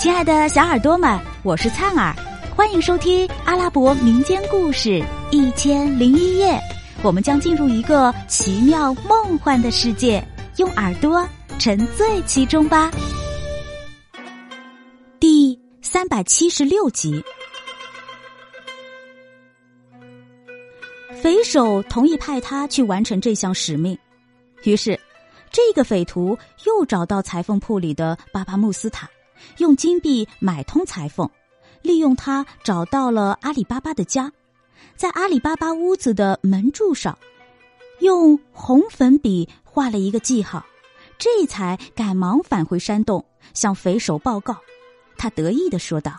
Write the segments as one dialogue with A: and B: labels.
A: 亲爱的小耳朵们，我是灿儿，欢迎收听阿拉伯民间故事《一千零一夜》。我们将进入一个奇妙梦幻的世界，用耳朵沉醉其中吧。第三百七十六集，匪首同意派他去完成这项使命，于是这个匪徒又找到裁缝铺里的巴巴穆斯塔。用金币买通裁缝，利用他找到了阿里巴巴的家，在阿里巴巴屋子的门柱上，用红粉笔画了一个记号，这才赶忙返回山洞向匪首报告。他得意的说道：“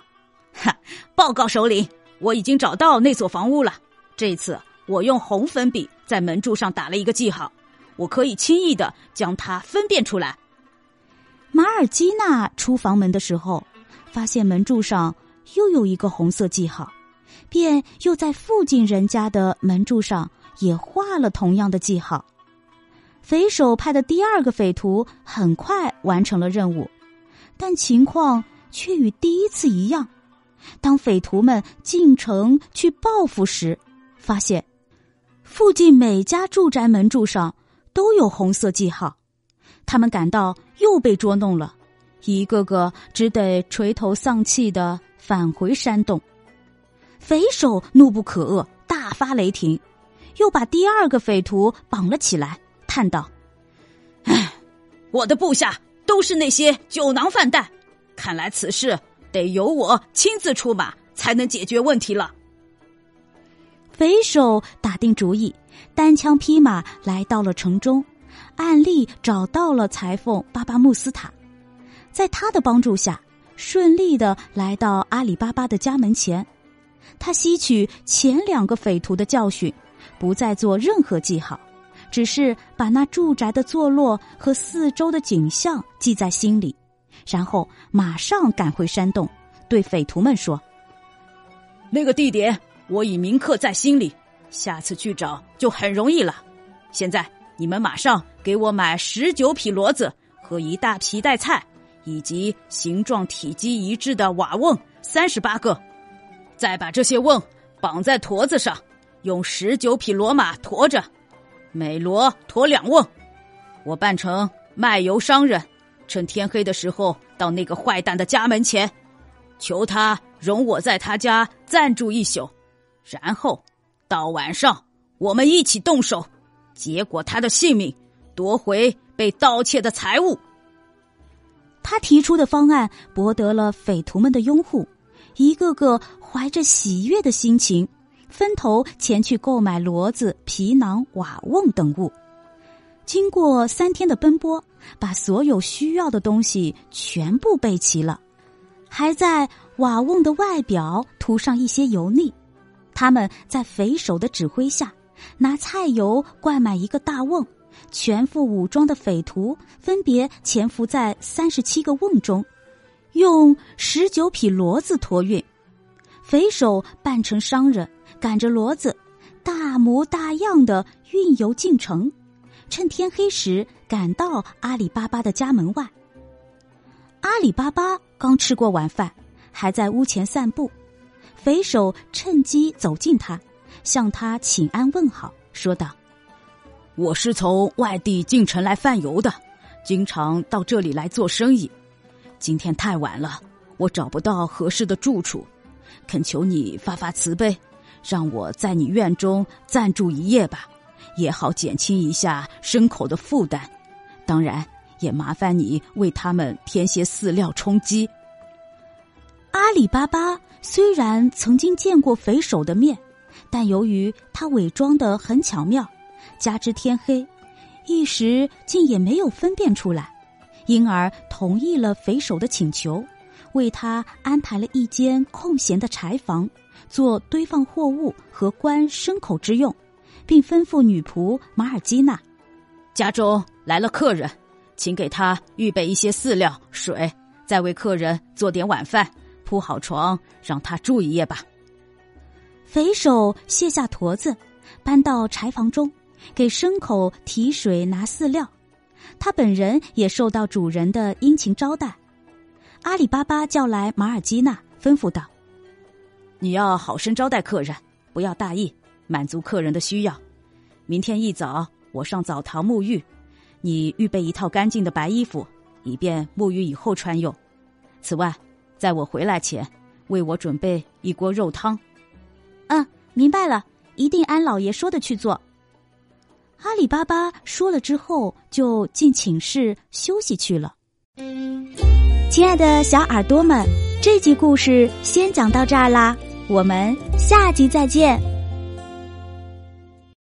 B: 哈，报告首领，我已经找到那所房屋了。这次我用红粉笔在门柱上打了一个记号，我可以轻易的将它分辨出来。”
A: 马尔基娜出房门的时候，发现门柱上又有一个红色记号，便又在附近人家的门柱上也画了同样的记号。匪首派的第二个匪徒很快完成了任务，但情况却与第一次一样。当匪徒们进城去报复时，发现附近每家住宅门柱上都有红色记号。他们感到又被捉弄了，一个个只得垂头丧气的返回山洞。匪首怒不可遏，大发雷霆，又把第二个匪徒绑了起来，叹道：“
B: 唉，我的部下都是那些酒囊饭袋，看来此事得由我亲自出马才能解决问题了。”
A: 匪首打定主意，单枪匹马来到了城中。案例找到了裁缝巴巴穆斯塔，在他的帮助下，顺利的来到阿里巴巴的家门前。他吸取前两个匪徒的教训，不再做任何记号，只是把那住宅的坐落和四周的景象记在心里，然后马上赶回山洞，对匪徒们说：“
B: 那个地点我已铭刻在心里，下次去找就很容易了。现在。”你们马上给我买十九匹骡子和一大皮带菜，以及形状体积一致的瓦瓮三十八个，再把这些瓮绑在驼子上，用十九匹骡马驮着，每骡驮两瓮。我扮成卖油商人，趁天黑的时候到那个坏蛋的家门前，求他容我在他家暂住一宿，然后到晚上我们一起动手。结果他的性命，夺回被盗窃的财物。
A: 他提出的方案博得了匪徒们的拥护，一个个怀着喜悦的心情，分头前去购买骡子、皮囊、瓦瓮等物。经过三天的奔波，把所有需要的东西全部备齐了，还在瓦瓮的外表涂上一些油腻。他们在匪首的指挥下。拿菜油灌满一个大瓮，全副武装的匪徒分别潜伏在三十七个瓮中，用十九匹骡子托运。匪首扮成商人，赶着骡子，大模大样的运油进城，趁天黑时赶到阿里巴巴的家门外。阿里巴巴刚吃过晚饭，还在屋前散步，匪首趁机走近他。向他请安问好，说道：“
B: 我是从外地进城来贩油的，经常到这里来做生意。今天太晚了，我找不到合适的住处，恳求你发发慈悲，让我在你院中暂住一夜吧，也好减轻一下牲口的负担。当然，也麻烦你为他们添些饲料充饥。”
A: 阿里巴巴虽然曾经见过匪首的面。但由于他伪装的很巧妙，加之天黑，一时竟也没有分辨出来，因而同意了匪首的请求，为他安排了一间空闲的柴房，做堆放货物和关牲口之用，并吩咐女仆马尔基娜：“
B: 家中来了客人，请给他预备一些饲料、水，再为客人做点晚饭，铺好床，让他住一夜吧。”
A: 匪首卸下驼子，搬到柴房中，给牲口提水、拿饲料。他本人也受到主人的殷勤招待。阿里巴巴叫来马尔基娜，吩咐道：“
B: 你要好生招待客人，不要大意，满足客人的需要。明天一早，我上澡堂沐浴，你预备一套干净的白衣服，以便沐浴以后穿用。此外，在我回来前，为我准备一锅肉汤。”“，
A: 明白了，一定按老爷说的去做。”阿里巴巴说了之后，就进寝室休息去了。亲爱的小耳朵们，这集故事先讲到这儿啦，我们下集再见。